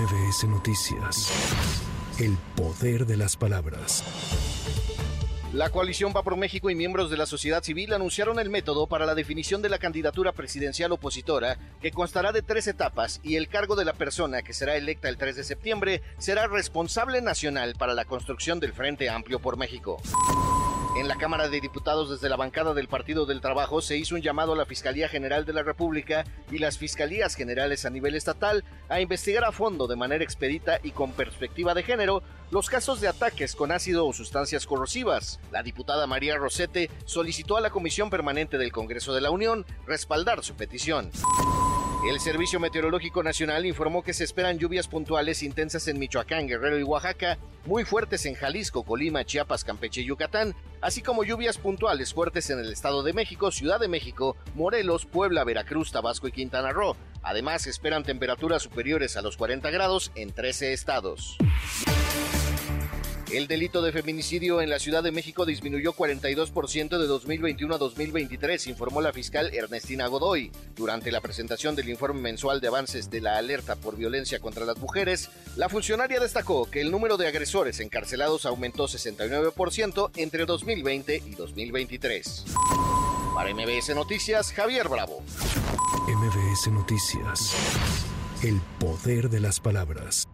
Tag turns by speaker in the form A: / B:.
A: MBS Noticias. El poder de las palabras.
B: La coalición Va por México y miembros de la sociedad civil anunciaron el método para la definición de la candidatura presidencial opositora, que constará de tres etapas y el cargo de la persona que será electa el 3 de septiembre será responsable nacional para la construcción del Frente Amplio por México. En la Cámara de Diputados desde la bancada del Partido del Trabajo se hizo un llamado a la Fiscalía General de la República y las Fiscalías Generales a nivel estatal a investigar a fondo de manera expedita y con perspectiva de género los casos de ataques con ácido o sustancias corrosivas. La diputada María Rosete solicitó a la Comisión Permanente del Congreso de la Unión respaldar su petición. El Servicio Meteorológico Nacional informó que se esperan lluvias puntuales intensas en Michoacán, Guerrero y Oaxaca, muy fuertes en Jalisco, Colima, Chiapas, Campeche y Yucatán, así como lluvias puntuales fuertes en el Estado de México, Ciudad de México, Morelos, Puebla, Veracruz, Tabasco y Quintana Roo. Además, esperan temperaturas superiores a los 40 grados en 13 estados. El delito de feminicidio en la Ciudad de México disminuyó 42% de 2021 a 2023, informó la fiscal Ernestina Godoy. Durante la presentación del informe mensual de avances de la alerta por violencia contra las mujeres, la funcionaria destacó que el número de agresores encarcelados aumentó 69% entre 2020 y 2023. Para MBS Noticias, Javier Bravo.
A: MBS Noticias. El poder de las palabras.